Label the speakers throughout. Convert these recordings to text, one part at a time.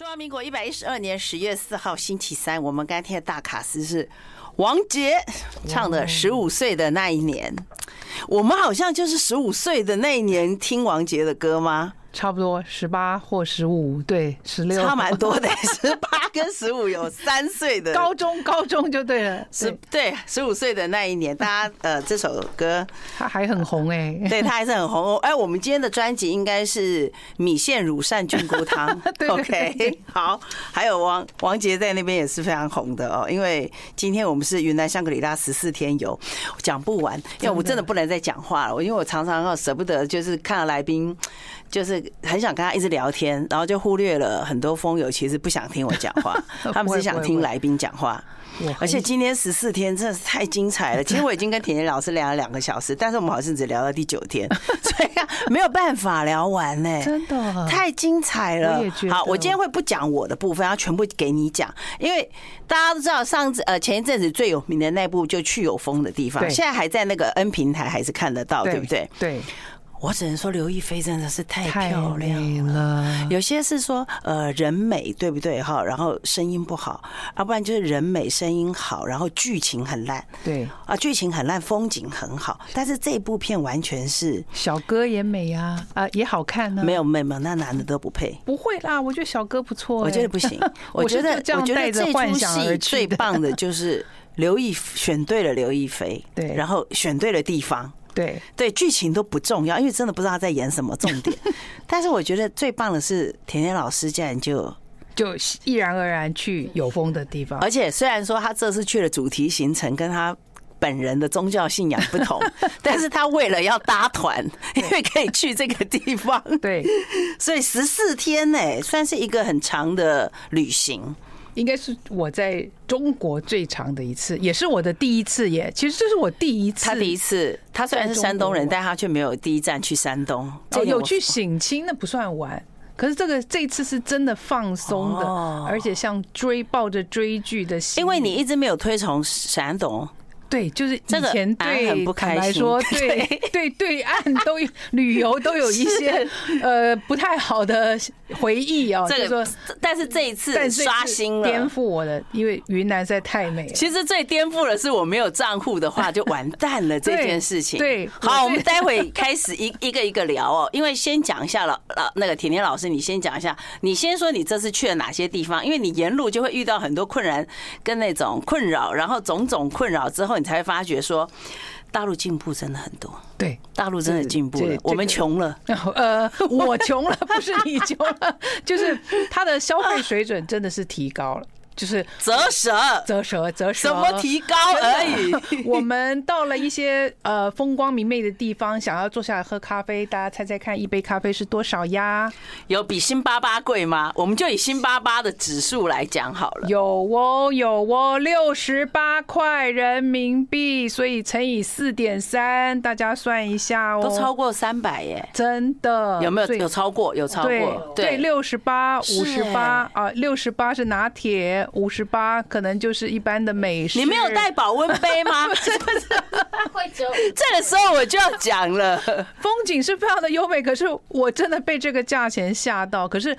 Speaker 1: 中华民国一百一十二年十月四号星期三，我们刚听的大卡司是王杰唱的《十五岁的那一年》。我们好像就是十五岁的那一年听王杰的歌吗？
Speaker 2: 差不多十八或十五，对，十六。
Speaker 1: 差蛮多的，十八跟十五有三岁的。
Speaker 2: 高中，高中就对了，
Speaker 1: 十，对，十五岁的那一年，大家呃，这首歌
Speaker 2: 它还很红哎、欸，
Speaker 1: 对它还是很红。哦。哎，我们今天的专辑应该是米线乳扇菌菇汤，OK，好，还有王王杰在那边也是非常红的哦，因为今天我们是云南香格里拉十四天游，讲不完，因为我真的不能再讲话了，因为我常常要舍不得，就是看到来宾。就是很想跟他一直聊天，然后就忽略了很多风友其实不想听我讲话，他们是想听来宾讲话。而且今天十四天真的是太精彩了。其实我已经跟甜甜老师聊了两个小时，但是我们好像只聊到第九天，所以没有办法聊完呢。真的太精彩了。好，我今天会不讲我的部分，要全部给你讲，因为大家都知道上次呃前一阵子最有名的那部就去有风的地方，现在还在那个 N 平台还是看得到，对不对？对。我只能说刘亦菲真的是太漂亮了。有些是说呃人美对不对哈，然后声音不好，要不然就是人美声音好，然后剧情很烂。对啊，剧情很烂，风景很好，但是这部片完全是
Speaker 2: 小哥也美呀啊也好看呢。
Speaker 1: 没有妹妹，那男的都不配。
Speaker 2: 不会啦，我觉得小哥不错。
Speaker 1: 我觉得不行，我觉得我觉得这出戏最棒的就是刘亦选对了刘亦菲，对，然后选对了地方。对对，剧情都不重要，因为真的不知道他在演什么重点。但是我觉得最棒的是甜甜老师竟然就
Speaker 2: 就毅然而然去有风的地方，
Speaker 1: 而且虽然说他这次去的主题行程跟他本人的宗教信仰不同，但是他为了要搭团，因为可以去这个地方，对，所以十四天呢，算是一个很长的旅行。
Speaker 2: 应该是我在中国最长的一次，也是我的第一次耶。其实这是我第一次，
Speaker 1: 他第一次，他虽然是山东人，但他却没有第一站去山东。
Speaker 2: 哦，有去省亲，那不算玩。可是这个这一次是真的放松的，而且像追抱着追剧的心，
Speaker 1: 因为你一直没有推崇山东。
Speaker 2: 对，就是以前对很不开心，说 对对对岸都有旅游都有一些呃不太好的回忆哦。这个说，
Speaker 1: 但是这一次刷新了，
Speaker 2: 颠覆我的，因为云南实在太美了。
Speaker 1: 其实最颠覆的是我没有账户的话就完蛋了 这件事情。对，好，我们待会开始一一个一个聊哦，因为先讲一下了，老，那个甜甜老师，你先讲一下，你先说你这次去了哪些地方？因为你沿路就会遇到很多困难跟那种困扰，然后种种困扰之后。你才发觉说，大陆进步真的很多。对，大陆真的进步了。我们穷了，
Speaker 2: 呃，我穷了，不是你穷了，就是他的消费水准真的是提高了。就是
Speaker 1: 折舌，
Speaker 2: 折舌，折舌，
Speaker 1: 什么提高而已。
Speaker 2: 我们到了一些呃风光明媚的地方，想要坐下来喝咖啡，大家猜猜看，一杯咖啡是多少呀？
Speaker 1: 有比辛巴巴贵吗？我们就以辛巴巴的指数来讲好了。
Speaker 2: 有哦，有哦，六十八块人民币，所以乘以四点三，大家算一下哦，
Speaker 1: 都超过三百耶，
Speaker 2: 真的？
Speaker 1: 有没有？有超过？有超过？
Speaker 2: 对，六十八，五十八啊，六十八是拿铁。五十八可能就是一般的美食。
Speaker 1: 你没有带保温杯吗？这个时候我就要讲了，
Speaker 2: 风景是非常的优美，可是我真的被这个价钱吓到。可是。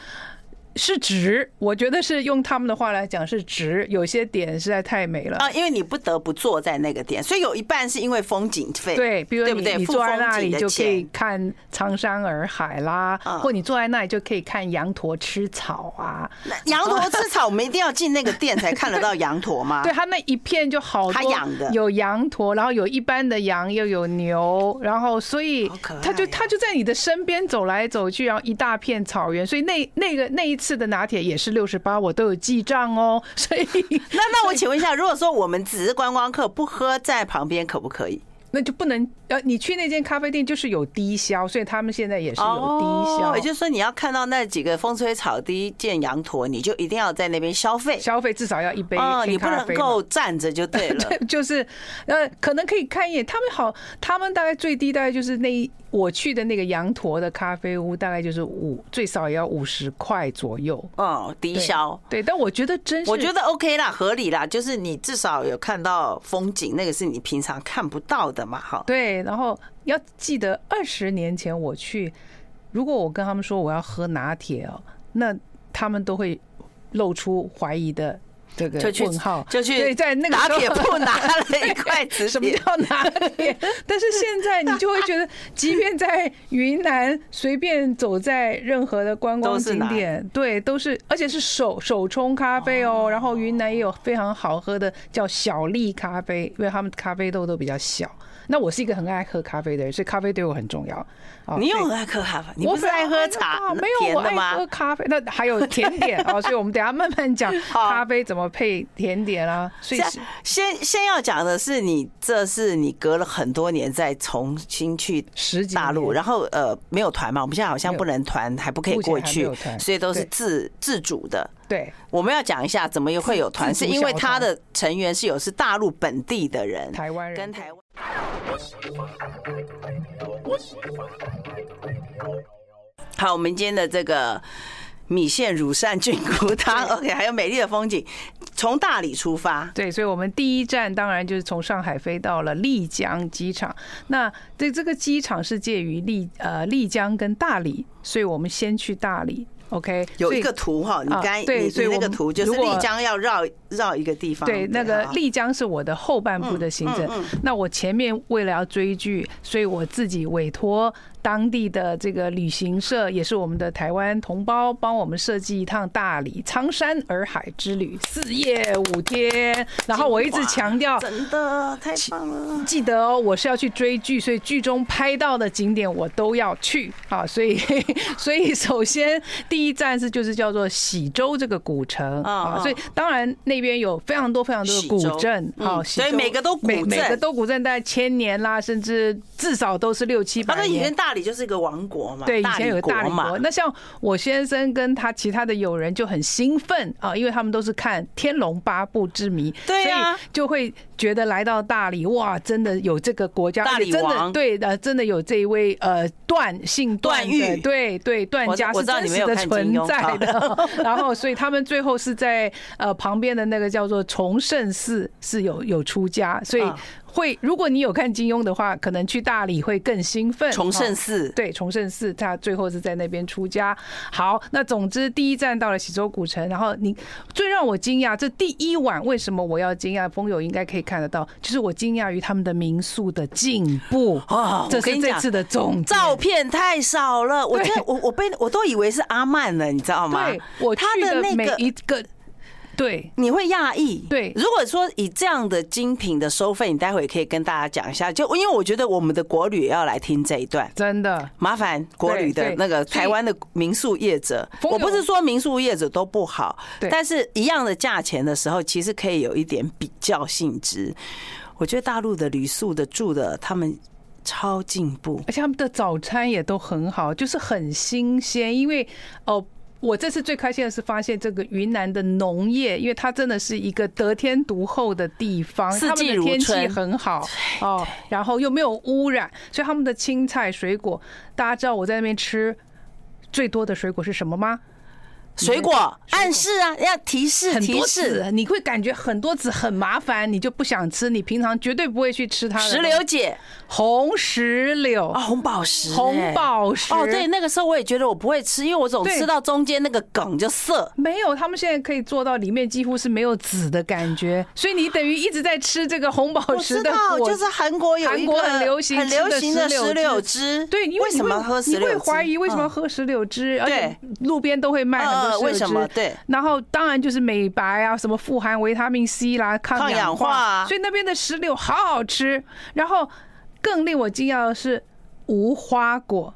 Speaker 2: 是值，我觉得是用他们的话来讲是值。有些点实在太美了
Speaker 1: 啊，因为你不得不坐在那个点，所以有一半是因为风景费，
Speaker 2: 对，比如你你坐在那里就可以看苍山洱海啦，或你坐在那里就可以看羊驼吃草啊。
Speaker 1: 羊驼吃草，我们一定要进那个店才看得到羊驼吗？
Speaker 2: 对，它那一片就好养的有羊驼，然后有一般的羊，又有牛，然后所以它就它就在你的身边走来走去，然后一大片草原，所以那那个那一。次的拿铁也是六十八，我都有记账哦。所以，
Speaker 1: 那那我请问一下，如果说我们只是观光客，不喝在旁边，可不可以？
Speaker 2: 那就不能呃，你去那间咖啡店就是有低消，所以他们现在也是有低消。
Speaker 1: 也就是说，你要看到那几个风吹草低见羊驼，你就一定要在那边消费，
Speaker 2: 消费至少要一杯
Speaker 1: 哦，你不能够站着就对了。
Speaker 2: 就是呃，可能可以看一眼，他们好，他们大概最低大概就是那一。我去的那个羊驼的咖啡屋，大概就是五，最少也要五十块左右。
Speaker 1: 哦，低消。
Speaker 2: 对，但我觉得真是，
Speaker 1: 我觉得 OK 啦，合理啦，就是你至少有看到风景，那个是你平常看不到的嘛，哈。
Speaker 2: 对，然后要记得二十年前我去，如果我跟他们说我要喝拿铁哦，那。他们都会露出怀疑的。这个问号
Speaker 1: 就去
Speaker 2: 对，在那个
Speaker 1: 拿铁铺拿了一块纸，
Speaker 2: 什么叫拿铁？但是现在你就会觉得，即便在云南随便走在任何的观光景点，对，都是而且是手手冲咖啡哦。然后云南也有非常好喝的叫小粒咖啡，因为他们咖啡豆都比较小。那我是一个很爱喝咖啡的人，所以咖啡对我很重要。
Speaker 1: 你有很爱喝咖啡？你不是爱喝茶？
Speaker 2: 没有，我爱喝咖啡。那还有甜点 哦，所以我们等下慢慢讲咖啡怎么配甜点啊。所以
Speaker 1: 先先要讲的是，你这是你隔了很多年再重新去大陆，然后呃没有团嘛？我们现在好像不能团，还不可以过去，所以都是自自主的。
Speaker 2: 对，
Speaker 1: 我们要讲一下怎么又会有团，是因为他的成员是有是大陆本地的人，
Speaker 2: 台湾人
Speaker 1: 跟台湾。好，我们今天的这个米线乳扇菌菇汤，OK，还有美丽的风景，从大理出发。
Speaker 2: 对，所以我们第一站当然就是从上海飞到了丽江机场。那对这个机场是介于丽呃丽江跟大理，所以我们先去大理。OK，
Speaker 1: 有一个图哈，你刚对，所以那个图就是丽江要绕绕一个地方。
Speaker 2: 对，那个丽江是我的后半部的行程。那我前面为了要追剧，所以我自己委托。当地的这个旅行社也是我们的台湾同胞，帮我们设计一趟大理苍山洱海之旅，四夜五天。然后我一直强调，
Speaker 1: 真的太棒了！
Speaker 2: 记得哦，我是要去追剧，所以剧中拍到的景点我都要去啊。所以，所以首先第一站是就是叫做喜洲这个古城啊。所以当然那边有非常多非常多的古镇啊，
Speaker 1: 所以每个都古镇，
Speaker 2: 每个都古镇，大概千年啦，甚至至少都是六七百年。
Speaker 1: 大理就是一个王国嘛，
Speaker 2: 对，以前有个大理国。那像我先生跟他其他的友人就很兴奋啊，因为他们都是看《天龙八部》之谜，
Speaker 1: 对啊，
Speaker 2: 就会觉得来到大理，哇，真的有这个国家，
Speaker 1: 大理王，
Speaker 2: 对的，真的有这一位呃段姓段誉，对对，段家是真实的存在的。然后，所以他们最后是在呃旁边的那个叫做崇圣寺是有有出家，所以。会，如果你有看金庸的话，可能去大理会更兴奋。
Speaker 1: 崇圣寺，
Speaker 2: 对，崇圣寺，他最后是在那边出家。好，那总之第一站到了喜洲古城，然后你最让我惊讶，这第一晚为什么我要惊讶？风友应该可以看得到，就是我惊讶于他们的民宿的进步啊！这是这次的总
Speaker 1: 照片太少了，我真我我被我都以为是阿曼了，你知道吗？
Speaker 2: 对，我他的每一个。对，
Speaker 1: 你会讶异。
Speaker 2: 对，
Speaker 1: 如果说以这样的精品的收费，你待会可以跟大家讲一下。就因为我觉得我们的国旅也要来听这一段，
Speaker 2: 真的
Speaker 1: 麻烦国旅的那个台湾的民宿业者。我不是说民宿业者都不好，但是一样的价钱的时候，其实可以有一点比较性质。我觉得大陆的旅宿的住的他们超进步，
Speaker 2: 而且他们的早餐也都很好，就是很新鲜。因为哦。我这次最开心的是发现这个云南的农业，因为它真的是一个得天独厚的地方，
Speaker 1: 四季如春，
Speaker 2: 他们的天气很好哦，然后又没有污染，所以他们的青菜水果，大家知道我在那边吃最多的水果是什么吗？
Speaker 1: 水果暗示啊，要提示提示，
Speaker 2: 你会感觉很多籽很麻烦，你就不想吃。你平常绝对不会去吃它。
Speaker 1: 石榴姐，
Speaker 2: 红石榴
Speaker 1: 啊，红宝石，
Speaker 2: 红宝石。
Speaker 1: 哦，对，那个时候我也觉得我不会吃，因为我总吃到中间那个梗就涩。
Speaker 2: 没有，他们现在可以做到里面几乎是没有籽的感觉，所以你等于一直在吃这个红宝石的。
Speaker 1: 我知道，就是韩国有一个
Speaker 2: 很流行
Speaker 1: 很流行的石榴汁。
Speaker 2: 对，因为
Speaker 1: 为什么喝石榴？
Speaker 2: 你会怀疑为什么喝石榴汁？而且路边都会卖。
Speaker 1: 呃，为什么？对，
Speaker 2: 然后当然就是美白啊，什么富含维他命 C 啦，抗氧化，所以那边的石榴好好吃。然后更令我惊讶的是无花果，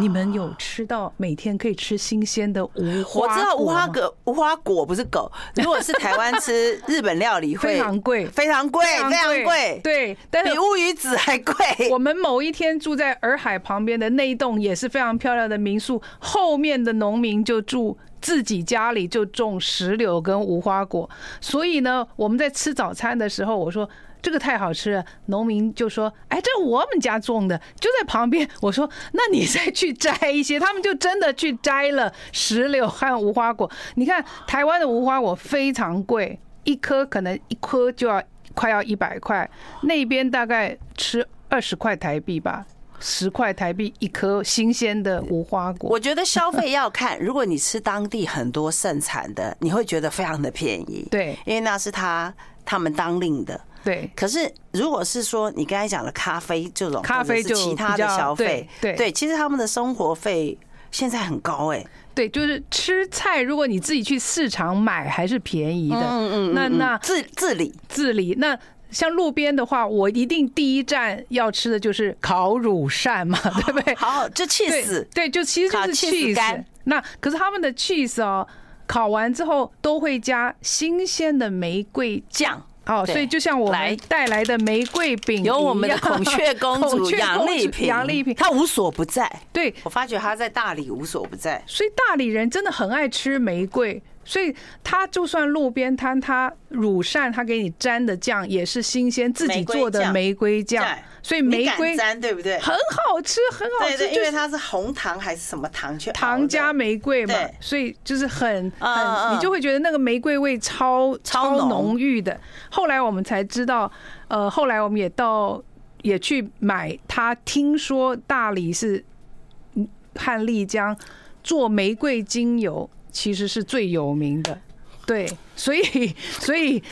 Speaker 2: 你们有吃到每天可以吃新鲜的无花果？
Speaker 1: 我知道无花果，无花果不是狗。如果是台湾吃日本料理会
Speaker 2: 非常贵，
Speaker 1: 非常贵，非常贵，
Speaker 2: 对，但是
Speaker 1: 比乌鱼子还贵。
Speaker 2: 我们某一天住在洱海旁边的那一栋也是非常漂亮的民宿，后面的农民就住。自己家里就种石榴跟无花果，所以呢，我们在吃早餐的时候，我说这个太好吃了，农民就说：“哎，这我们家种的，就在旁边。”我说：“那你再去摘一些。”他们就真的去摘了石榴和无花果。你看，台湾的无花果非常贵，一颗可能一颗就要快要一百块，那边大概吃二十块台币吧。十块台币一颗新鲜的无花果。
Speaker 1: 我觉得消费要看，如果你吃当地很多盛产的，你会觉得非常的便宜。
Speaker 2: 对，
Speaker 1: 因为那是他他们当令的。
Speaker 2: 对。
Speaker 1: 可是如果是说你刚才讲的咖啡这种，
Speaker 2: 咖啡就
Speaker 1: 其他的消费，
Speaker 2: 对
Speaker 1: 对，其实他们的生活费现在很高哎。
Speaker 2: 对，就是吃菜，如果你自己去市场买，还是便宜的。
Speaker 1: 嗯嗯。
Speaker 2: 那那
Speaker 1: 自自理
Speaker 2: 自理那。像路边的话，我一定第一站要吃的就是烤乳扇嘛，对不对？
Speaker 1: 好，就起司，
Speaker 2: 对，就其实就是起司。那可是他们的 cheese 哦，烤完之后都会加新鲜的玫瑰酱哦，所以就像我们带来的玫瑰饼，
Speaker 1: 有我们的 孔雀公主杨丽萍，
Speaker 2: 杨丽萍，
Speaker 1: 她无所不在。
Speaker 2: 对，
Speaker 1: 我发觉她在大理无所不在，
Speaker 2: 所以大理人真的很爱吃玫瑰。所以他就算路边摊，他乳扇他给你沾的酱也是新鲜自己做的玫瑰酱，所以玫瑰
Speaker 1: 沾对不对？
Speaker 2: 很好吃，很好吃，
Speaker 1: 因为它是红糖还是什么糖去
Speaker 2: 糖加玫瑰嘛，所以就是很很，你就会觉得那个玫瑰味超超浓郁的。后来我们才知道，呃，后来我们也到也去买，他听说大理是汉丽江做玫瑰精油。其实是最有名的，对，所以所以，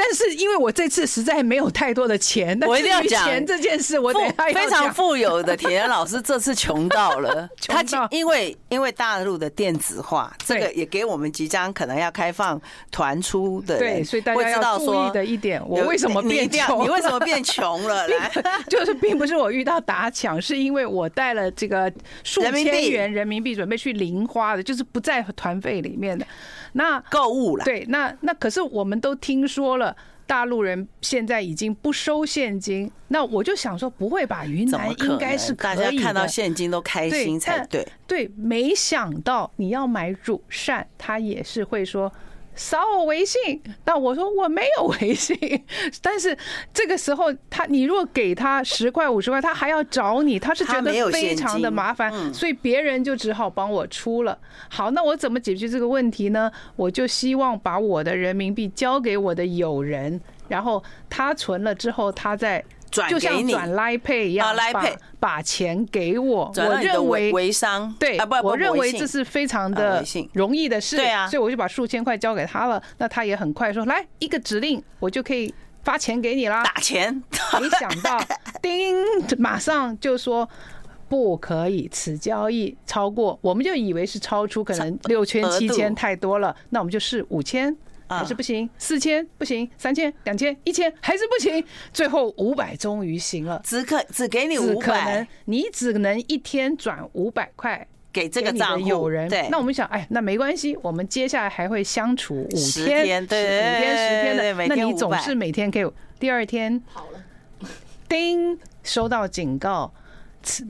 Speaker 2: 但是因为我这次实在没有太多的钱，
Speaker 1: 我一定要讲
Speaker 2: 钱这件事，我
Speaker 1: 非常富有的铁人老师这次穷到了，他因为因为大陆的电子化，这个也给我们即将可能要开放团出的人，
Speaker 2: 对，所以大家要注意的一点，我为什么变穷？
Speaker 1: 你为什么变穷了？来，
Speaker 2: 就是并不是我遇到打抢，是因为我带了这个数千元人民币准备去零花的，就是不在团费里面的。那
Speaker 1: 购物了，
Speaker 2: 对，那那可是我们都听说了，大陆人现在已经不收现金。那我就想说，不会吧？云南应该是可以的，
Speaker 1: 大家看到现金都开心才对。
Speaker 2: 对，没想到你要买乳扇，他也是会说。扫我微信，那我说我没有微信，但是这个时候他，你如果给他十块五十块，他还要找你，他是觉得非常的麻烦，所以别人就只好帮我出了。好，那我怎么解决这个问题呢？我就希望把我的人民币交给我的友人，然后他存了之后，他再。就像转 Line Pay 一样，把把钱给我，我认为
Speaker 1: 微商
Speaker 2: 对，我认为这是非常的容易的事，对啊，所以我就把数千块交给他了，那他也很快说，来一个指令，我就可以发钱给你啦。
Speaker 1: 打钱，
Speaker 2: 没想到 叮，马上就说不可以，此交易超过，我们就以为是超出，可能六千七千太多了，那我们就试五千。还是不行，四千不行，三千、两千、一千还是不行，最后五百终于行了。
Speaker 1: 只可只给你五百，
Speaker 2: 你只能一天转五百
Speaker 1: 块给这个账户。
Speaker 2: 对，那我们想，哎，那没关系，我们接下来还会相处五天，对，五天十天的，那你总是每天给我。第二天好了，叮，收到警告，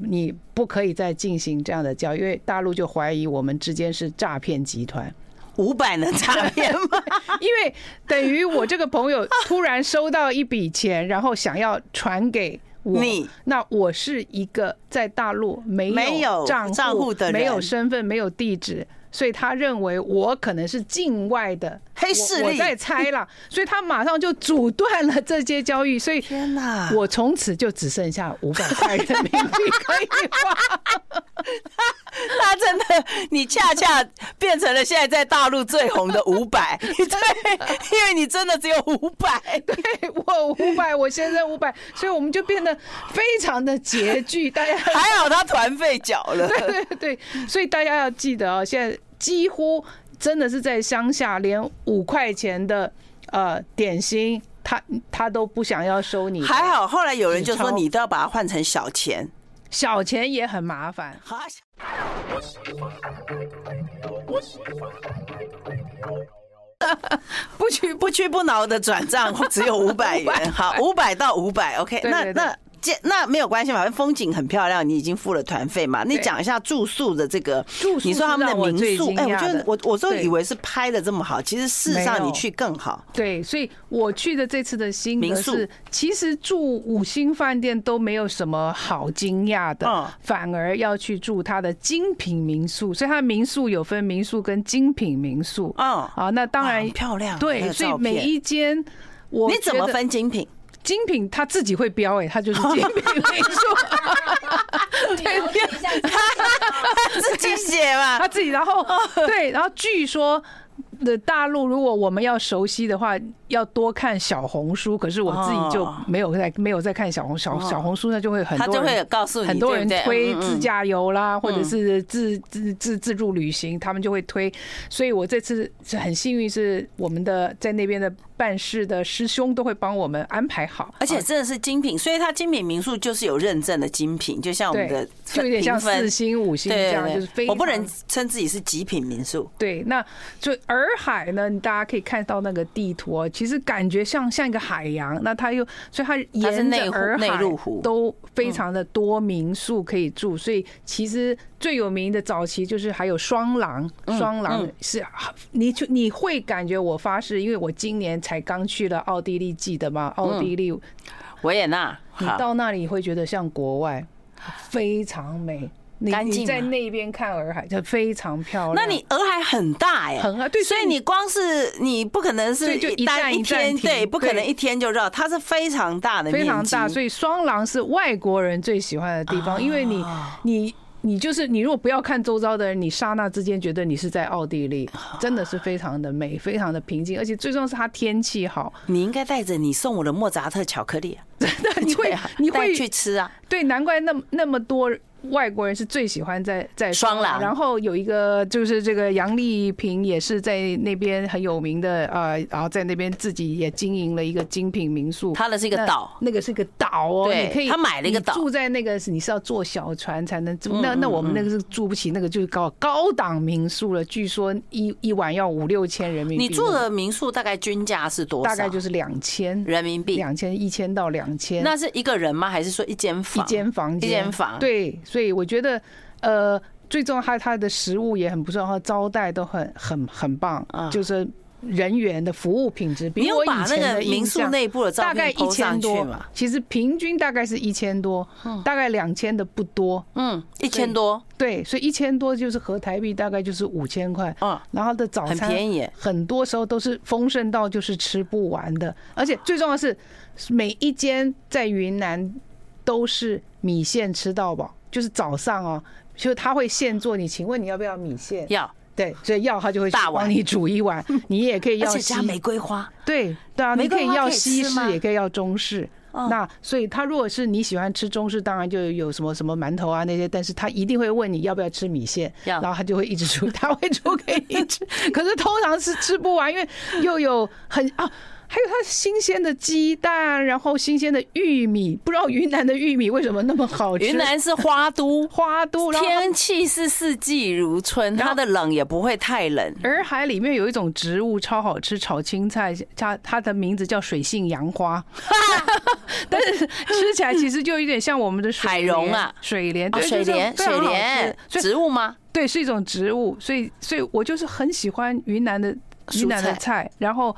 Speaker 2: 你不可以再进行这样的交易，因为大陆就怀疑我们之间是诈骗集团。
Speaker 1: 五百能诈骗吗？
Speaker 2: 因为等于我这个朋友突然收到一笔钱，然后想要传给我，那我是一个在大陆没有账户的人，没有身份，没有地址。所以他认为我可能是境外的
Speaker 1: 黑势力，
Speaker 2: 我在猜啦，所以他马上就阻断了这些交易。所以天哪，我从此就只剩下五百块人民币可以花。
Speaker 1: 他真的，你恰恰变成了现在在大陆最红的五百，对，因为你真的只有五百，
Speaker 2: 对，我五百，我先生五百，所以我们就变得非常的拮据。大家
Speaker 1: 还好他团费缴了，
Speaker 2: 对对对，所以大家要记得哦，现在。几乎真的是在乡下，连五块钱的呃点心，他他都不想要收你。
Speaker 1: 还好，后来有人就说你都要把它换成小钱，
Speaker 2: 小钱也很麻烦。
Speaker 1: 不屈不屈不挠的转账，只有五百元。好，五百到五百，OK，那那。这那没有关系嘛，反正风景很漂亮，你已经付了团费嘛。你讲一下住宿的这个，住宿你说他们的民宿，哎，我觉得我我都以为是拍的这么好，其实事实上你去更好。
Speaker 2: 对，所以我去的这次的新民宿，其实住五星饭店都没有什么好惊讶的，反而要去住它的精品民宿。所以它的民宿有分民宿跟精品民宿。嗯，啊，那当然
Speaker 1: 漂亮。
Speaker 2: 对，所以每一间我
Speaker 1: 你怎么分精品？
Speaker 2: 精品他自己会标哎，他就是精品美术，对，
Speaker 1: 他自己写嘛，
Speaker 2: 他自己，然后对，然后据说。的大陆，如果我们要熟悉的话，要多看小红书。可是我自己就没有在没有在看小红小小红书，那就会很多人
Speaker 1: 他就会告诉你，
Speaker 2: 很多人推自驾游啦，或者是自自自自助旅行，他们就会推。所以我这次是很幸运，是我们的在那边的办事的师兄都会帮我们安排好，
Speaker 1: 而且真的是精品。所以它精品民宿就是有认证的精品，就像我们的
Speaker 2: 就有点像四星五星这样，就是非。
Speaker 1: 我不能称自己是极品民宿。
Speaker 2: 对，那就洱海呢，大家可以看到那个地图，其实感觉像像一个海洋。那它又，所以它沿着洱海都非常的多民宿可以住。所以其实最有名的早期就是还有双廊，双廊是，你就你会感觉我发誓，因为我今年才刚去了奥地利，记得吗？奥地利
Speaker 1: 维也纳，
Speaker 2: 你到那里会觉得像国外，非常美。你你在那边看洱海就非常漂亮。
Speaker 1: 那你洱海很大哎，
Speaker 2: 很啊，对，
Speaker 1: 所以你光是你不可能是
Speaker 2: 就一站一
Speaker 1: 天，对，不可能一天就绕，它是非常大的，
Speaker 2: 非常大。所以双廊是外国人最喜欢的地方，因为你你你就是你如果不要看周遭的人，你刹那之间觉得你是在奥地利，真的是非常的美，非常的平静，而且最重要是它天气好。
Speaker 1: 你应该带着你送我的莫扎特巧克力，
Speaker 2: 真的你会 你会
Speaker 1: 去吃啊？
Speaker 2: 对，难怪那么那么多。外国人是最喜欢在在
Speaker 1: 双廊，
Speaker 2: 然后有一个就是这个杨丽萍也是在那边很有名的呃，然后在那边自己也经营了一个精品民宿。
Speaker 1: 他的是一个岛，
Speaker 2: 那个是一个岛哦，
Speaker 1: 对，
Speaker 2: 你可以
Speaker 1: 他买了一个岛，
Speaker 2: 住在那个你是要坐小船才能住，那那我们那个是住不起，那个就是高高档民宿了，据说一一晚要五六千人民币。
Speaker 1: 你住的民宿大概均价是多少？
Speaker 2: 大概就是两千
Speaker 1: 人民币，
Speaker 2: 两千一千到两千。
Speaker 1: 那是一个人吗？还是说一间房？
Speaker 2: 一间房间，
Speaker 1: 一间房。
Speaker 2: 对，所以我觉得。呃，最重要，它它的食物也很不错，然后招待都很很很棒，就是人员的服务品质比我以前的
Speaker 1: 民宿内部的
Speaker 2: 大概一千多，其实平均大概是一千多，大概两千的不多，
Speaker 1: 嗯，一千多，
Speaker 2: 对，所以一千多就是合台币大概就是五千块，嗯，然后的早餐很便宜，很多时候都是丰盛到就是吃不完的，而且最重要的是每一间在云南都是米线吃到饱，就是早上哦。就他会现做，你请问你要不要米线？
Speaker 1: 要，
Speaker 2: 对，所以要他就会帮你煮一碗。你也可以要
Speaker 1: 加玫瑰花，
Speaker 2: 对对啊，你可以要西式，也可以要中式。那所以他如果是你喜欢吃中式，当然就有什么什么馒头啊那些，但是他一定会问你要不要吃米线，然后他就会一直煮，他会煮给你吃。可是通常是吃不完，因为又有很啊。还有它新鲜的鸡蛋，然后新鲜的玉米，不知道云南的玉米为什么那么好吃？
Speaker 1: 云南是花都，
Speaker 2: 花都，
Speaker 1: 天气是四季如春，它的冷也不会太冷。
Speaker 2: 洱海里面有一种植物超好吃，炒青菜，它它的名字叫水性杨花，但是吃起来其实就有点像我们的
Speaker 1: 海蓉啊，
Speaker 2: 水莲，
Speaker 1: 水莲，水莲，植物吗？
Speaker 2: 对，是一种植物，所以所以我就是很喜欢云南的云南的菜，然后。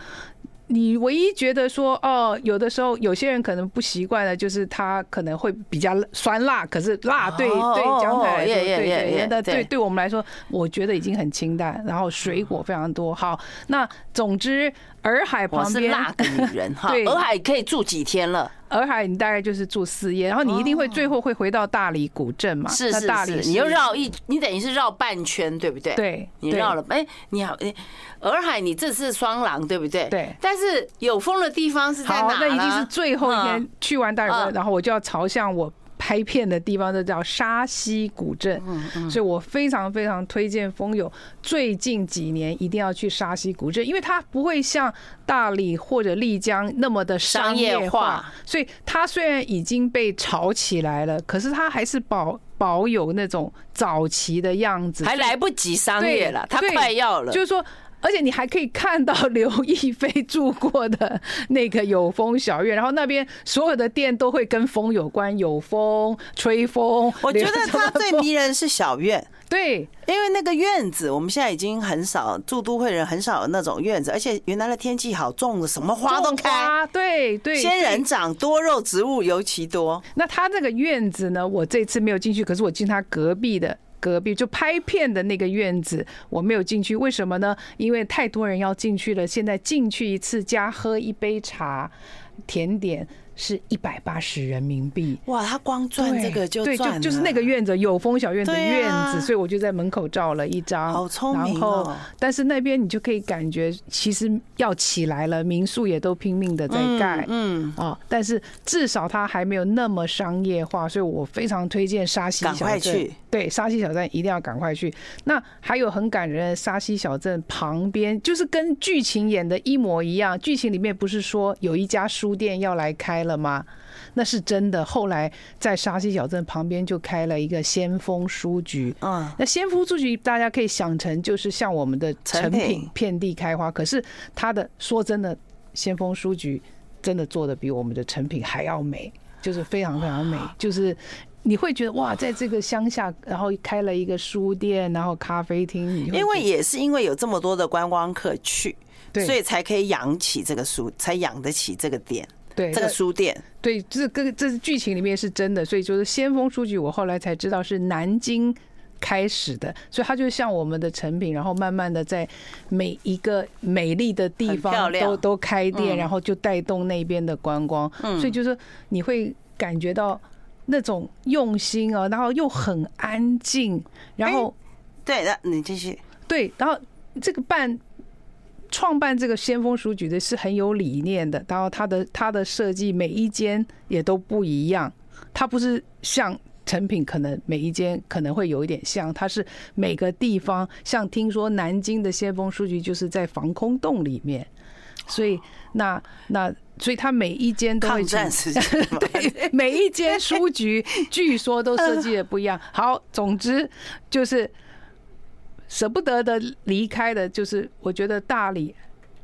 Speaker 2: 你唯一觉得说哦，有的时候有些人可能不习惯的，就是他可能会比较酸辣，可是辣对对江菜来说，对对，那对对我们来说，我觉得已经很清淡，然后水果非常多。好，那总之洱海旁边
Speaker 1: 是辣的女人 哈，洱海可以住几天了？
Speaker 2: 洱海你大概就是住四夜，然后你一定会最后会回到大理古镇嘛？
Speaker 1: 是是是，你又绕一，你等于是绕半圈，对不对？
Speaker 2: 对，
Speaker 1: 你绕了，哎，你好，哎，洱海你这次双廊对不对？
Speaker 2: 对，
Speaker 1: 但是有风的地方是在哪？
Speaker 2: 那一定是最后一天去完大理，然后我就要朝向我。拍片的地方就叫沙溪古镇，所以我非常非常推荐风友最近几年一定要去沙溪古镇，因为它不会像大理或者丽江那么的商业化，所以它虽然已经被炒起来了，可是它还是保保有那种早期的样子，
Speaker 1: 还来不及商业了，它快要了，
Speaker 2: 就是说。而且你还可以看到刘亦菲住过的那个有风小院，然后那边所有的店都会跟风有关，有风吹风。
Speaker 1: 我觉得它最迷人是小院，
Speaker 2: 对，
Speaker 1: 因为那个院子我们现在已经很少住都会人很少有那种院子，而且原来的天气好，种的什么花都开，
Speaker 2: 对对，
Speaker 1: 仙人掌多肉植物尤其多。
Speaker 2: 那他这个院子呢，我这次没有进去，可是我进他隔壁的。隔壁就拍片的那个院子，我没有进去，为什么呢？因为太多人要进去了。现在进去一次加喝一杯茶、甜点是一百八十人民币。
Speaker 1: 哇，他光赚这个就
Speaker 2: 对，就就是那个院子有风小院的院子，所以我就在门口照了一张。
Speaker 1: 好聪明。
Speaker 2: 然后，但是那边你就可以感觉，其实要起来了，民宿也都拼命的在盖。嗯啊，但是至少它还没有那么商业化，所以我非常推荐沙溪小镇。对，沙溪小镇一定要赶快去。那还有很感人的沙溪小镇旁边，就是跟剧情演的一模一样。剧情里面不是说有一家书店要来开了吗？那是真的。后来在沙溪小镇旁边就开了一个先锋书局。嗯，那先锋书局大家可以想成就是像我们的成品遍地开花。可是它的说真的，先锋书局真的做的比我们的成品还要美，就是非常非常美，就是。你会觉得哇，在这个乡下，然后开了一个书店，然后咖啡厅。
Speaker 1: 因为也是因为有这么多的观光客去，对，所以才可以养起这个书，才养得起这个店，对，这个书店。
Speaker 2: 对，这个这是剧情里面是真的，所以就是先锋书局，我后来才知道是南京开始的，所以它就像我们的成品，然后慢慢的在每一个美丽的地方都都开店，然后就带动那边的观光。所以就是你会感觉到。那种用心啊，然后又很安静，然后，
Speaker 1: 对，那你继续。
Speaker 2: 对，然后这个办创办这个先锋书局的是很有理念的，然后它的它的设计每一间也都不一样，它不是像成品，可能每一间可能会有一点像，它是每个地方，像听说南京的先锋书局就是在防空洞里面，所以那那。所以它每一间都会
Speaker 1: 战时间，
Speaker 2: 对，每一间书局据说都设计的不一样。好，总之就是舍不得的离开的，就是我觉得大理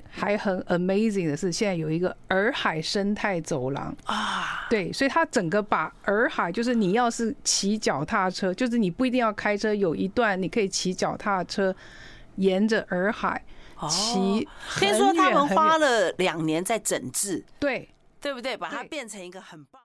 Speaker 2: 还很 amazing 的是，现在有一个洱海生态走廊啊，对，所以它整个把洱海，就是你要是骑脚踏车，就是你不一定要开车，有一段你可以骑脚踏车沿着洱海。骑
Speaker 1: 听说他们花了两年在整治，
Speaker 2: 对
Speaker 1: 对不对？把它变成一个很棒。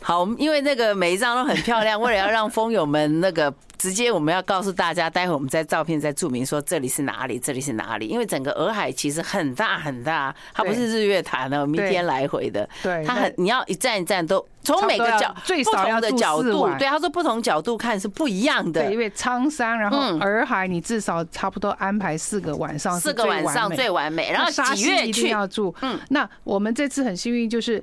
Speaker 1: 好，因为那个每一张都很漂亮，为了要让风友们那个。直接我们要告诉大家，待会我们在照片再注明说这里是哪里，这里是哪里。因为整个洱海其实很大很大，它不是日月潭的，明天来回的。对，它很你要一站一站都从每个角最不同的角度，对，他说不同角度看是不一样的。
Speaker 2: 对，因为苍山，然后洱海，你至少差不多安排四个晚上，
Speaker 1: 四个晚上最完美。然后几月去？
Speaker 2: 要住。嗯，那我们这次很幸运，就是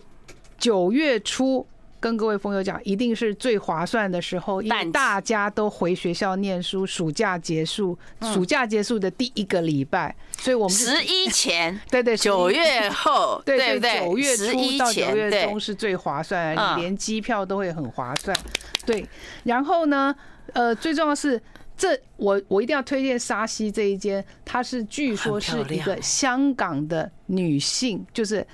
Speaker 2: 九月初。跟各位朋友讲，一定是最划算的时候，因为大家都回学校念书，暑假结束，暑假结束的第一个礼拜，所以我们
Speaker 1: 十一前，
Speaker 2: 对对，
Speaker 1: 九月后，
Speaker 2: 对对对，九月初到九月中是最划算，你连机票都会很划算。对，然后呢，呃，最重要是这，我我一定要推荐沙溪这一间，它是据说是一个香港的女性，就是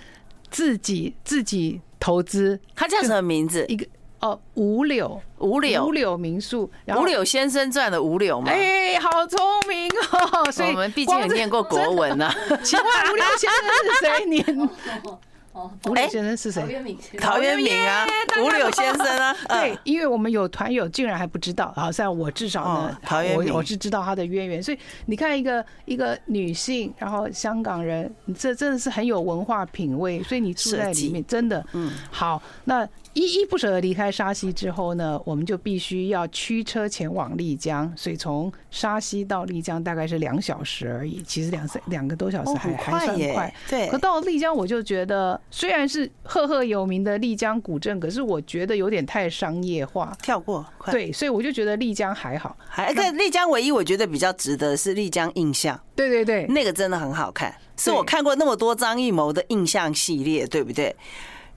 Speaker 2: 自己自己。投资，
Speaker 1: 他叫什么名字？
Speaker 2: 一个哦，五柳
Speaker 1: 五柳
Speaker 2: 五柳民宿，
Speaker 1: 五柳先生传的五柳吗。
Speaker 2: 哎，好聪明哦！所以
Speaker 1: 我们毕竟有念过国文呢。
Speaker 2: 请问五柳先生是谁？念？哦，五柳先生是谁？陶渊明，
Speaker 1: 陶渊明啊，五柳先生啊。
Speaker 2: 对，因为我们有团友竟然还不知道，好像我至少呢，我我是知道他的渊源。所以你看，一个一个女性，然后香港人，这真的是很有文化品味。所以你住在里面，真的，嗯，好，那。依依不舍地离开沙溪之后呢，我们就必须要驱车前往丽江，所以从沙溪到丽江大概是两小时而已。其实两三两个多小时还还算快。对。可到了丽江，我就觉得虽然是赫赫有名的丽江古镇，可是我觉得有点太商业化。
Speaker 1: 跳过。
Speaker 2: 对，所以我就觉得丽江还好。
Speaker 1: 还在丽江，唯一我觉得比较值得是丽江印象。
Speaker 2: 对对对，
Speaker 1: 那个真的很好看，是我看过那么多张艺谋的印象系列，对不对？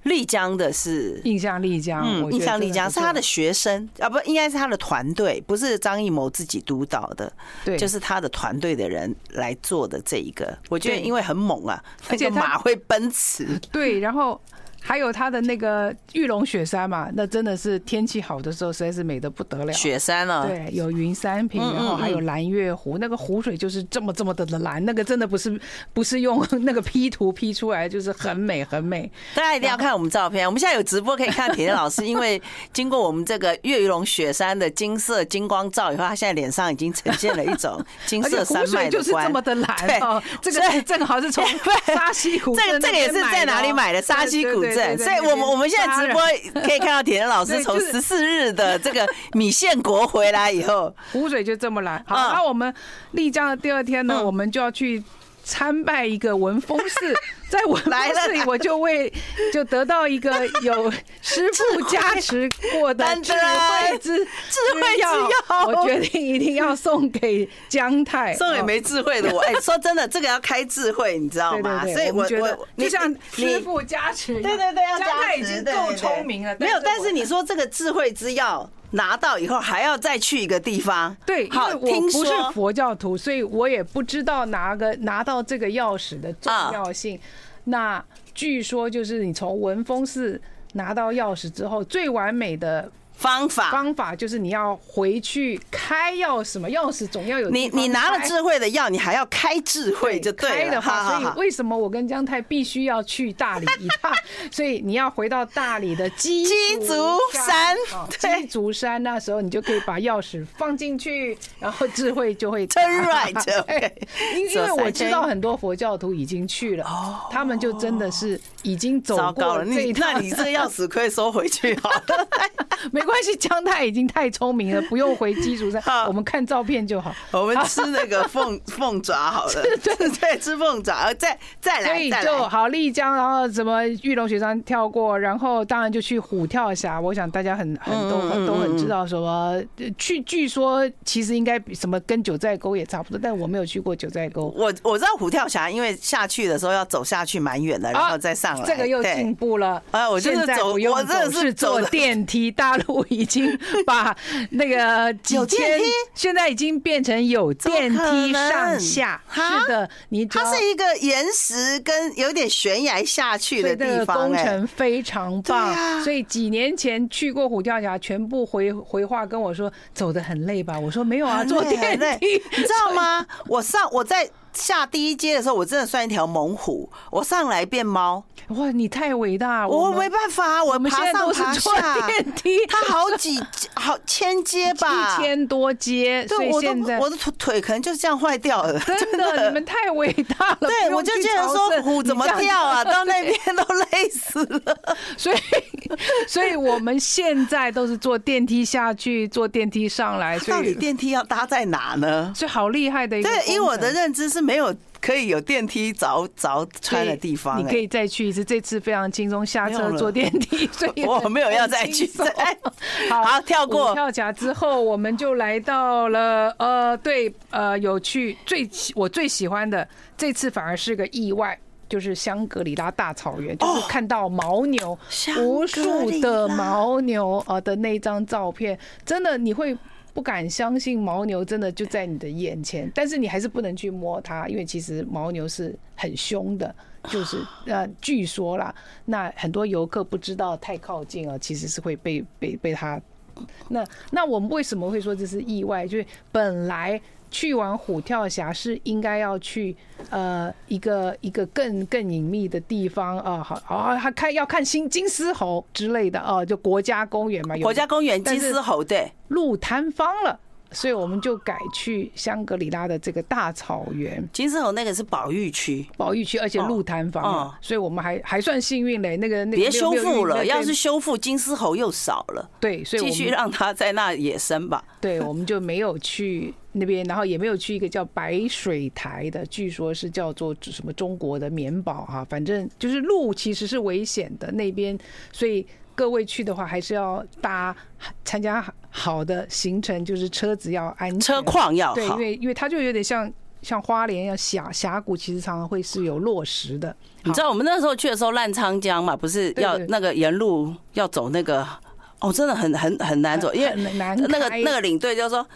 Speaker 1: 丽江的是。
Speaker 2: 印象丽江，
Speaker 1: 嗯，印象丽江是他的学生啊，不应该是他的团队，不是张艺谋自己督导的，对，就是他的团队的人来做的这一个。我觉得因为很猛啊，而且马会奔驰，
Speaker 2: 对，然后还有它的那个玉龙雪山嘛，那真的是天气好的时候实在是美得不得了。
Speaker 1: 雪山啊，
Speaker 2: 对，有云山坪，然后还有蓝月湖，那个湖水就是这么这么的的蓝，那个真的不是不是用 那个 P 图 P 出来，就是很美很美。
Speaker 1: 大家一定要看我们照片，我们现在有直播可以看铁老师，因为经过我们这个月龙雪山的金色金光照以后，他现在脸上已经呈现了一种 金色山脉
Speaker 2: 就是这么的蓝哦。这个正好是从 沙溪湖，
Speaker 1: 这个这个也是在哪里买的？沙溪古镇，所以我们我们现在直播可以看到铁人老师 从十四日的这个米线国回来以后，
Speaker 2: 湖水就这么蓝。好，那我们丽江的第二天呢，我们就要去参拜一个文峰寺。在我来这里，我就为 就得到一个有师傅加持过的智慧之智慧之药，我决定一定要送给姜太，
Speaker 1: 送给没智慧的我。哎，说真的，这个要开智慧，你知道吗？所以我觉得
Speaker 2: 就像师傅加持，对对对，姜太已经够聪明了。
Speaker 1: 没有，但是你说这个智慧之药拿到以后，还要再去一个地方。
Speaker 2: 对，因为我不是佛教徒，所以我也不知道拿个拿到这个钥匙的重要性。那据说就是你从文峰寺拿到钥匙之后，最完美的。
Speaker 1: 方法
Speaker 2: 方法就是你要回去开钥匙嘛，钥匙总要有。
Speaker 1: 你你拿了智慧的药，你还要开智慧就对了。
Speaker 2: 所以为什么我跟江太必须要去大理一趟？所以你要回到大理的鸡
Speaker 1: 足山，
Speaker 2: 鸡足山那时候你就可以把钥匙放进去，然后智慧就会。
Speaker 1: Turn right，
Speaker 2: 因因为我知道很多佛教徒已经去了，他们就真的是已经走过了这一趟。
Speaker 1: 那你这个钥匙可以收回去好了。
Speaker 2: 没关系，姜太已经太聪明了，不用回基础上，我们看照片就好。
Speaker 1: 我们吃那个 凤凤爪好了，对对 对，吃凤爪，再再来，
Speaker 2: 所以就好丽江，然后什么玉龙雪山跳过，然后当然就去虎跳峡。我想大家很很都都很知道什么去，据说其实应该什么跟九寨沟也差不多，但我没有去过九寨沟。
Speaker 1: 我我知道虎跳峡，因为下去的时候要走下去蛮远的，然后再上来。
Speaker 2: 这个又进步了。
Speaker 1: 啊，我就是走，我这是
Speaker 2: 走电梯，大陆。已经把那个几千，现在已经变成有电梯上下。是的，你
Speaker 1: 它是一个岩石跟有点悬崖下去的地方，
Speaker 2: 工程非常棒。所以几年前去过虎跳峡，全部回回话跟我说走的很累吧？我说没有啊，坐电梯，
Speaker 1: 你知道吗？我上我在。下第一阶的时候，我真的算一条猛虎。我上来变猫，
Speaker 2: 哇！你太伟大，
Speaker 1: 我没办法，我爬上爬下电梯，它好几好千阶吧，
Speaker 2: 一千多阶。所以现在
Speaker 1: 我的腿腿可能就是这样坏掉了。
Speaker 2: 真的，你们太伟大了。
Speaker 1: 对，我就觉得说虎怎么跳啊？到那边都累死了。
Speaker 2: 所以，所以我们现在都是坐电梯下去，坐电梯上来。
Speaker 1: 到底电梯要搭在哪呢？
Speaker 2: 所以好厉害的一个。
Speaker 1: 对，以我的认知是。没有可以有电梯凿凿穿的地方，
Speaker 2: 你可以再去一次。这次非常轻松，下车坐电梯，所以
Speaker 1: 我没有要再去。好，跳过
Speaker 2: 跳甲之后，我们就来到了呃，对呃，有去最我最喜欢的这次反而是个意外，就是香格里拉大草原，就是看到牦牛无数的牦牛呃的那张照片，真的你会。不敢相信牦牛真的就在你的眼前，但是你还是不能去摸它，因为其实牦牛是很凶的，就是呃，据说啦，那很多游客不知道太靠近啊，其实是会被被被它。那那我们为什么会说这是意外？就是本来。去完虎跳峡是应该要去呃一个一个更更隐秘的地方啊，好啊，还看要看新金丝猴之类的啊，就国家公园嘛，有
Speaker 1: 国家公园金丝猴对，
Speaker 2: 路坍方了。所以我们就改去香格里拉的这个大草原。
Speaker 1: 金丝猴那个是保育区，
Speaker 2: 保育区，而且路坍方，所以我们还还算幸运嘞。那个那个
Speaker 1: 别修复了，要是修复，金丝猴又少了。
Speaker 2: 对，所以
Speaker 1: 继续让它在那野生吧。
Speaker 2: 对，我们就没有去那边，然后也没有去一个叫白水台的，据说是叫做什么中国的棉堡哈，反正就是路其实是危险的那边，所以。各位去的话，还是要搭参加好的行程，就是车子要安全，
Speaker 1: 车况要好。
Speaker 2: 对，因为因为它就有点像像花莲一样峡峡谷，其实常常会是有落石的。
Speaker 1: 你知道我们那时候去的时候，烂沧江嘛，不是要那个沿路要走那个哦，真的很很很难走，因为那个那个领队就说。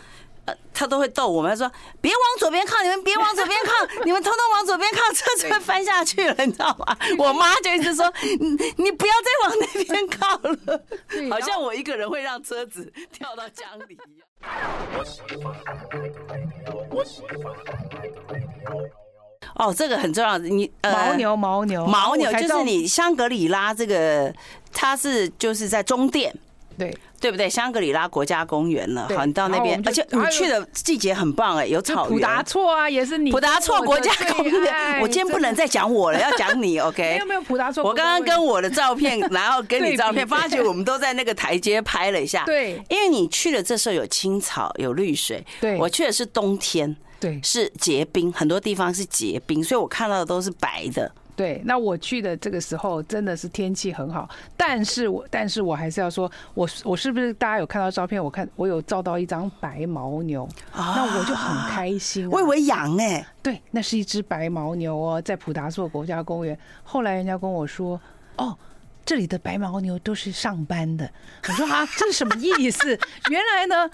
Speaker 1: 他都会逗我们，他说：“别往左边靠，你们别往左边靠，你们通通往左边靠，车子会翻下去了，你知道吗？”我妈就一直说：“你你不要再往那边靠了，好像我一个人会让车子跳到江里一样。”哦，这个很重要。你
Speaker 2: 牦牛，牦牛，
Speaker 1: 牦牛就是你香格里拉这个，它是就是在中甸。
Speaker 2: 对
Speaker 1: 对不对？香格里拉国家公园了，好，你到那边，而且你去的季节很棒哎，有草原。
Speaker 2: 普达措啊，也是你。
Speaker 1: 普达措国家公园，我今天不能再讲我了，要讲你，OK？
Speaker 2: 没有没有普达措。
Speaker 1: 我刚刚跟我的照片，然后跟你 照片，发觉我们都在那个台阶拍了一下。
Speaker 2: 对，
Speaker 1: 因为你去的这时候有青草，有绿水。
Speaker 2: 对，
Speaker 1: 我去的是冬天，
Speaker 2: 对，
Speaker 1: 是结冰，很多地方是结冰，所以我看到的都是白的。
Speaker 2: 对，那我去的这个时候真的是天气很好，但是我但是我还是要说，我我是不是大家有看到照片？我看我有照到一张白牦牛，那我就很开心，啊。
Speaker 1: 我以为羊哎，
Speaker 2: 对，那是一只白牦牛哦，在普达措国家公园。后来人家跟我说，哦。这里的白牦牛都是上班的，我说啊，这是什么意思？原来呢，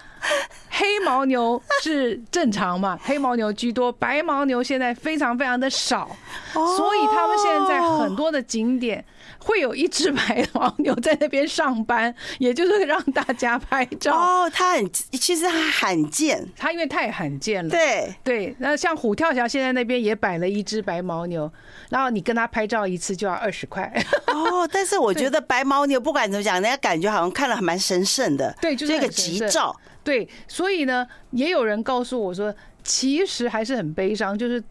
Speaker 2: 黑牦牛是正常嘛，黑牦牛居多，白牦牛现在非常非常的少，所以他们现在在很多的景点。会有一只白牦牛在那边上班，也 就是让大家拍照。
Speaker 1: 哦，它很，其实它罕见，
Speaker 2: 它因为太罕见了。
Speaker 1: 对
Speaker 2: 对，那像虎跳峡现在那边也摆了一只白牦牛，然后你跟他拍照一次就要二十块。
Speaker 1: 哦，但是我觉得白牦牛不管怎么讲，人家感觉好像看了还蛮神圣的。
Speaker 2: 对，就是一
Speaker 1: 个吉兆。
Speaker 2: 对，所以呢，也有人告诉我说，其实还是很悲伤，就是。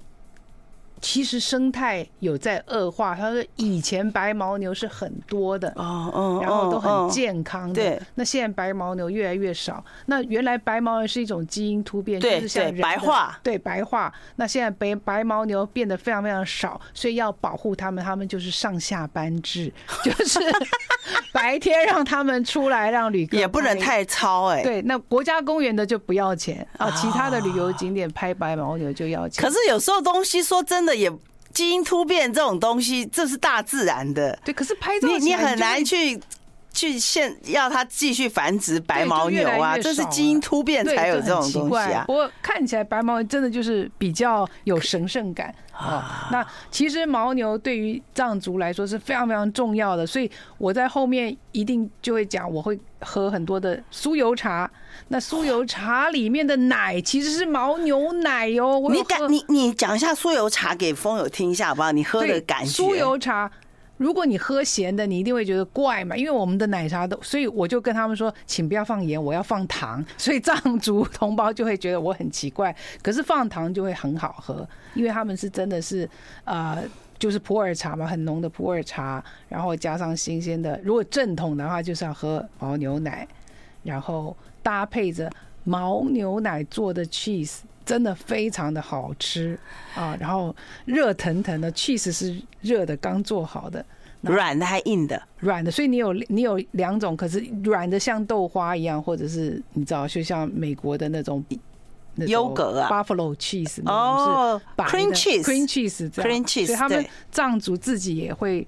Speaker 2: 其实生态有在恶化。他说以前白牦牛是很多的，哦哦，然后都很健康的。对，那现在白牦牛越来越少。那原来白牦牛是一种基因突变，就是像人
Speaker 1: 白化，
Speaker 2: 对白化。那现在白白牦牛变得非常非常少，所以要保护它们，它们就是上下班制，就是白天让他们出来让旅客，
Speaker 1: 也不能太操哎。
Speaker 2: 对，那国家公园的就不要钱啊，其他的旅游景点拍白牦牛就要钱。
Speaker 1: 可是有时候东西说真的。也基因突变这种东西，这是大自然的。
Speaker 2: 对，可是拍照
Speaker 1: 你你很难去去现要它继续繁殖白牦牛啊，这是基因突变才有这种东西啊。
Speaker 2: 不过看起来白牦牛真的就是比较有神圣感啊。那其实牦牛对于藏族来说是非常非常重要的，所以我在后面一定就会讲，我会喝很多的酥油茶。那酥油茶里面的奶其实是牦牛奶哟。
Speaker 1: 你讲你你讲一下酥油茶给风友听一下好不好？你喝的感觉。
Speaker 2: 酥油茶，如果你喝咸的，你一定会觉得怪嘛。因为我们的奶茶都，所以我就跟他们说，请不要放盐，我要放糖。所以藏族同胞就会觉得我很奇怪。可是放糖就会很好喝，因为他们是真的是呃，就是普洱茶嘛，很浓的普洱茶，然后加上新鲜的。如果正统的话，就是要喝牦牛奶，然后。搭配着牦牛奶做的 cheese，真的非常的好吃啊！然后热腾腾的 cheese 是热的，刚做好的，
Speaker 1: 软的还硬的，
Speaker 2: 软的。所以你有你有两种，可是软的像豆花一样，或者是你知道，就像美国的那种
Speaker 1: 优格啊
Speaker 2: ，buffalo cheese 哦是
Speaker 1: cream cheese，cream cheese，cream cheese。
Speaker 2: 所以他们藏族自己也会。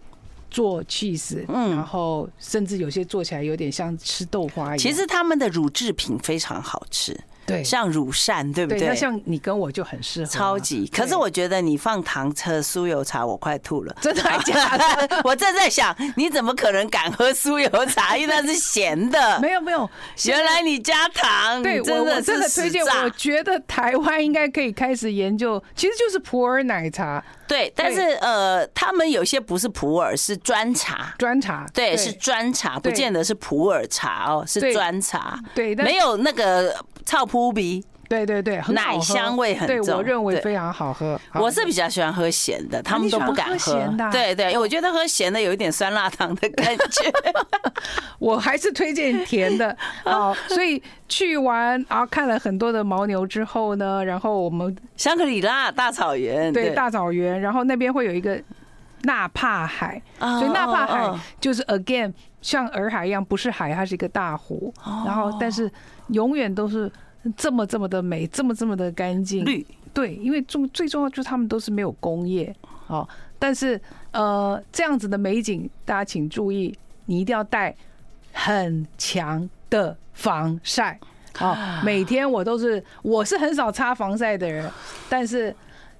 Speaker 2: 做 cheese，嗯然后甚至有些做起来有点像吃豆花一样。
Speaker 1: 其实他们的乳制品非常好吃。对，像乳扇，对不对？
Speaker 2: 那像你跟我就很适合，
Speaker 1: 超级。可是我觉得你放糖车酥油茶，我快吐了。
Speaker 2: 真的还假的？
Speaker 1: 我正在想，你怎么可能敢喝酥油茶？因为那是咸的。
Speaker 2: 没有没有，
Speaker 1: 原来你加糖。
Speaker 2: 对，我我真的推荐。我觉得台湾应该可以开始研究，其实就是普洱奶茶。
Speaker 1: 对，但是呃，他们有些不是普洱，是砖茶。
Speaker 2: 砖茶，
Speaker 1: 对，是砖茶，不见得是普洱茶哦，是砖茶。
Speaker 2: 对，
Speaker 1: 没有那个。臭扑鼻，
Speaker 2: 对对对，
Speaker 1: 奶香味很重，对
Speaker 2: 我认为非常好喝。
Speaker 1: 我是比较喜欢喝咸的，他们都不敢喝。对对，我觉得喝咸的有一点酸辣汤的感觉。
Speaker 2: 我还是推荐甜的。好，所以去完啊看了很多的牦牛之后呢，然后我们
Speaker 1: 香格里拉大草原，
Speaker 2: 对大草原，然后那边会有一个纳帕海，所以纳帕海就是 again 像洱海一样，不是海，它是一个大湖。然后但是。永远都是这么这么的美，这么这么的干净。
Speaker 1: 绿，
Speaker 2: 对，因为重最重要就是他们都是没有工业，哦，但是呃这样子的美景，大家请注意，你一定要带很强的防晒。啊，每天我都是，我是很少擦防晒的人，但是。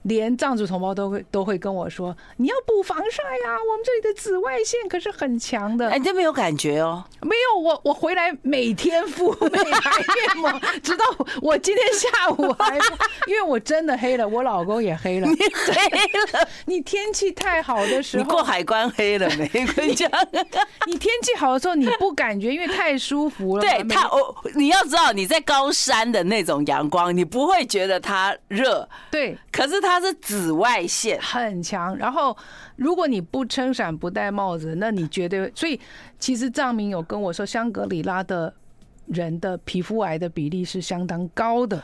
Speaker 2: 连藏族同胞都会都会跟我说：“你要补防晒呀，我们这里的紫外线可是很强的。”
Speaker 1: 哎，你都没有感觉哦？
Speaker 2: 没有，我我回来每天敷美白面膜，直到我今天下午还，因为我真的黑了，我老公也黑了。
Speaker 1: 你黑了？
Speaker 2: 你天气太好的时候，
Speaker 1: 你过海关黑了没？你讲，
Speaker 2: 你天气好的时候你不感觉，因为太舒服了。
Speaker 1: 对他，我你要知道你在高山的那种阳光，你不会觉得它热。
Speaker 2: 对，
Speaker 1: 可是它。它是紫外线
Speaker 2: 很强，然后如果你不撑伞不戴帽子，那你绝对。所以其实藏民有跟我说，香格里拉的人的皮肤癌的比例是相当高的。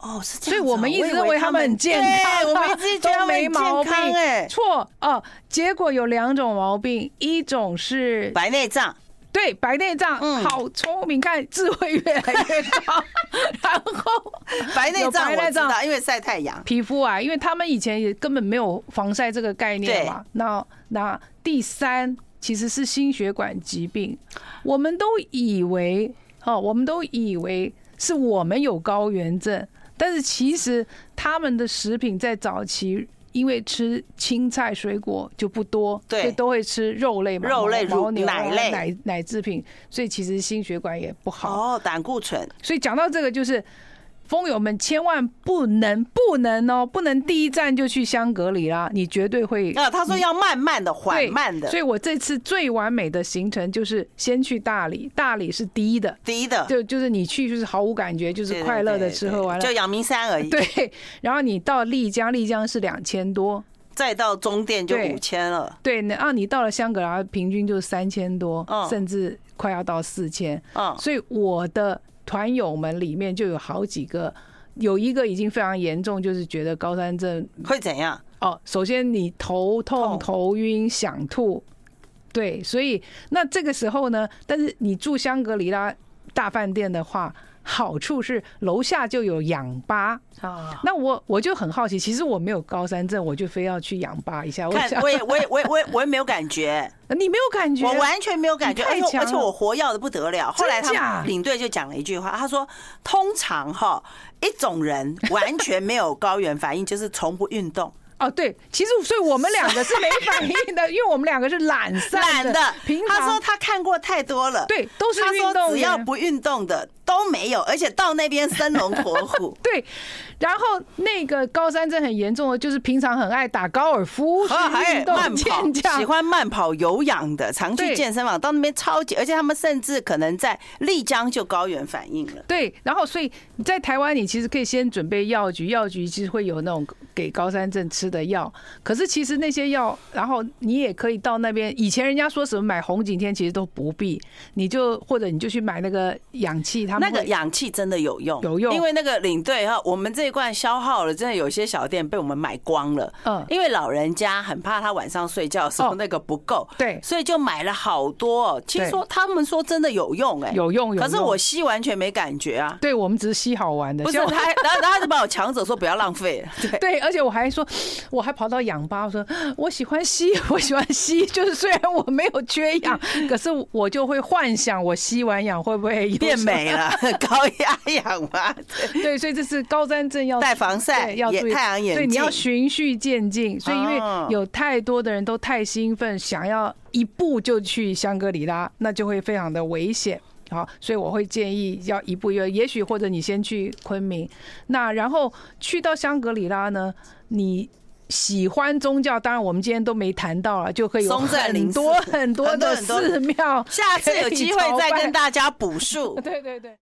Speaker 1: 哦，是这样。
Speaker 2: 所以我们一直认为他们很健康，
Speaker 1: 我们一直觉得没毛病。哎，
Speaker 2: 错哦，结果有两种毛病，一种是
Speaker 1: 白内障。
Speaker 2: 对，白内障，嗯，好聪明，看智慧越来越高。然后
Speaker 1: 白内障白内障，因为晒太阳，
Speaker 2: 皮肤啊，因为他们以前也根本没有防晒这个概念嘛。那那第三其实是心血管疾病，我们都以为哦，我们都以为是我们有高原症，但是其实他们的食品在早期。因为吃青菜水果就不多，对，所以都会吃肉类嘛，
Speaker 1: 肉类、
Speaker 2: 乳牛、
Speaker 1: 奶类、
Speaker 2: 奶奶制品，所以其实心血管也不好。
Speaker 1: 哦，胆固醇。
Speaker 2: 所以讲到这个，就是。风友们千万不能不能哦，不能第一站就去香格里拉，你绝对会。
Speaker 1: 啊，他说要慢慢的、缓慢的。
Speaker 2: 所以我这次最完美的行程就是先去大理，大理是低的，
Speaker 1: 低的，
Speaker 2: 就就是你去就是毫无感觉，就是快乐的吃喝玩乐，
Speaker 1: 就阳明山而已。
Speaker 2: 对，然后你到丽江，丽江是两千多，
Speaker 1: 再到终点就五千了。
Speaker 2: 对，然后你到了香格里拉，平均就是三千多，甚至快要到四千。嗯，所以我的。团友们里面就有好几个，有一个已经非常严重，就是觉得高山症
Speaker 1: 会怎样？
Speaker 2: 哦，首先你头痛、头晕、想吐，对，所以那这个时候呢，但是你住香格里拉大饭店的话。好处是楼下就有氧吧啊，那我我就很好奇，其实我没有高山症，我就非要去氧吧一下。我
Speaker 1: 看我也我也我也我也我也没有感觉，
Speaker 2: 你没有感觉，
Speaker 1: 我完全没有感觉，而且而且我活要的不得了。后来他领队就讲了一句话，他说：“通常哈一种人完全没有高原反应，就是从不运动。”
Speaker 2: 哦，对，其实所以我们两个是没反应的，因为我们两个是懒散的。
Speaker 1: 他说他看过太多了，
Speaker 2: 对，都是运动。
Speaker 1: 他说只要不运动的。都没有，而且到那边生龙活虎。
Speaker 2: 对，然后那个高山症很严重的，就是平常很爱打高尔夫，
Speaker 1: 还有慢跑，喜欢慢跑有氧的，常去健身房，到那边超级，而且他们甚至可能在丽江就高原反应了。
Speaker 2: 对，然后所以在台湾，你其实可以先准备药局，药局其实会有那种给高山症吃的药。可是其实那些药，然后你也可以到那边。以前人家说什么买红景天，其实都不必，你就或者你就去买那个氧气，他们。
Speaker 1: 那个氧气真的有用，
Speaker 2: 有用，
Speaker 1: 因为那个领队哈，我们这一罐消耗了，真的有些小店被我们买光了。嗯，因为老人家很怕他晚上睡觉的时候那个不够，对，所以就买了好多。听说他们说真的有用，哎，
Speaker 2: 有用，有用。
Speaker 1: 可是我吸完全没感觉啊。
Speaker 2: 对，我们只是吸好玩的。
Speaker 1: 不是他，然后然后他就把我抢走，说不要浪费。对
Speaker 2: 对，而且我还说，我还跑到氧吧，我说 我喜欢吸，我喜欢吸，就是虽然我没有缺氧，可是我就会幻想我吸完氧会不会
Speaker 1: 变美了。高压氧嘛，
Speaker 2: 对，所以这是高山症要
Speaker 1: 戴防晒，要注意太阳眼镜，
Speaker 2: 对，你要循序渐进。所以因为有太多的人都太兴奋，想要一步就去香格里拉，那就会非常的危险。好，所以我会建议要一步一步，也许或者你先去昆明，那然后去到香格里拉呢，你。喜欢宗教，当然我们今天都没谈到了，就可以有很多很多的寺庙，
Speaker 1: 下次有机会再跟大家补述。
Speaker 2: 对 对对。